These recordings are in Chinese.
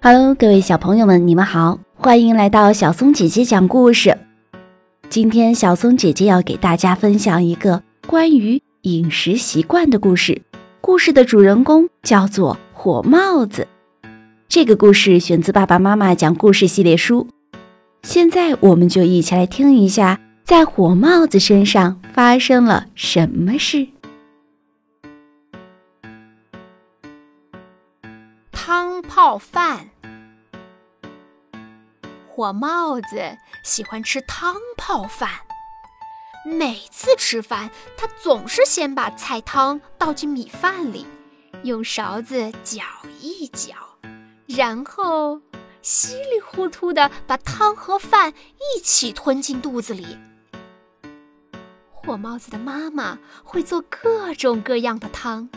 Hello，各位小朋友们，你们好，欢迎来到小松姐姐讲故事。今天小松姐姐要给大家分享一个关于饮食习惯的故事。故事的主人公叫做火帽子。这个故事选自《爸爸妈妈讲故事》系列书。现在我们就一起来听一下，在火帽子身上发生了什么事。汤泡饭，火帽子喜欢吃汤泡饭。每次吃饭，他总是先把菜汤倒进米饭里，用勺子搅一搅，然后稀里糊涂的把汤和饭一起吞进肚子里。火帽子的妈妈会做各种各样的汤。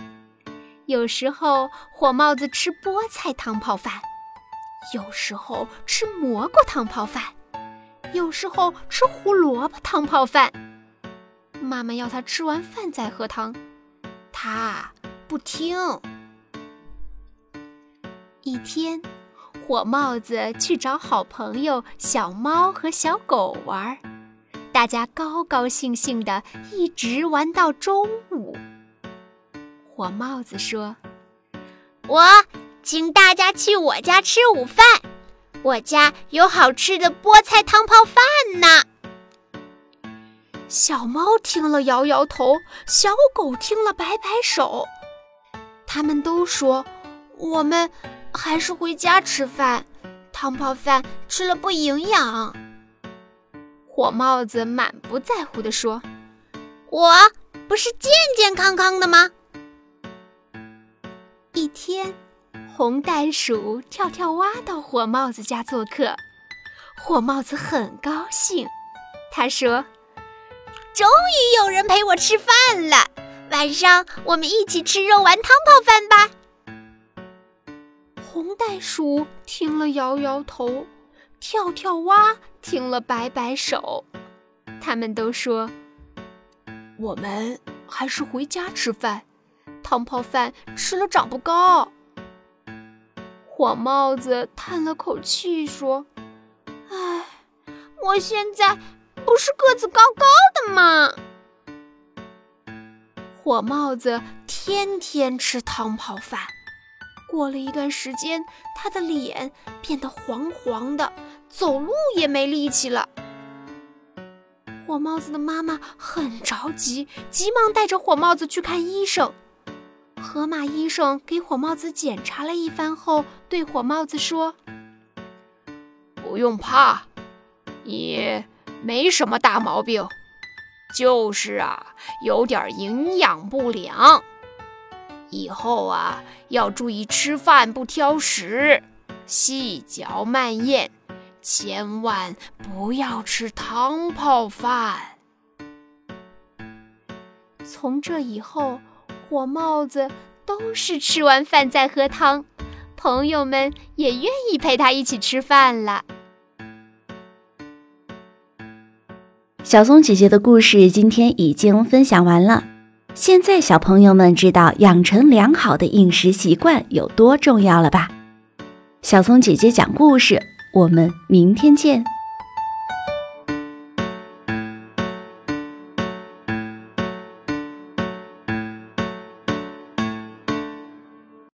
有时候火帽子吃菠菜汤泡饭，有时候吃蘑菇汤泡饭，有时候吃胡萝卜汤泡饭。妈妈要他吃完饭再喝汤，他不听。一天，火帽子去找好朋友小猫和小狗玩，大家高高兴兴的一直玩到中午。火帽子说：“我请大家去我家吃午饭，我家有好吃的菠菜汤泡饭呢。”小猫听了摇摇头，小狗听了摆摆手，他们都说：“我们还是回家吃饭，汤泡饭吃了不营养。”火帽子满不在乎地说：“我不是健健康康的吗？”红袋鼠跳跳蛙到火帽子家做客，火帽子很高兴。他说：“终于有人陪我吃饭了，晚上我们一起吃肉丸汤泡饭吧。”红袋鼠听了摇摇头，跳跳蛙听了摆摆手，他们都说：“我们还是回家吃饭。”汤泡饭吃了长不高。火帽子叹了口气说：“唉，我现在不是个子高高的吗？”火帽子天天吃汤泡饭，过了一段时间，他的脸变得黄黄的，走路也没力气了。火帽子的妈妈很着急，急忙带着火帽子去看医生。河马医生给火帽子检查了一番后，对火帽子说：“不用怕，你没什么大毛病，就是啊，有点营养不良。以后啊，要注意吃饭不挑食，细嚼慢咽，千万不要吃汤泡饭。”从这以后。火帽子都是吃完饭再喝汤，朋友们也愿意陪他一起吃饭了。小松姐姐的故事今天已经分享完了，现在小朋友们知道养成良好的饮食习惯有多重要了吧？小松姐姐讲故事，我们明天见。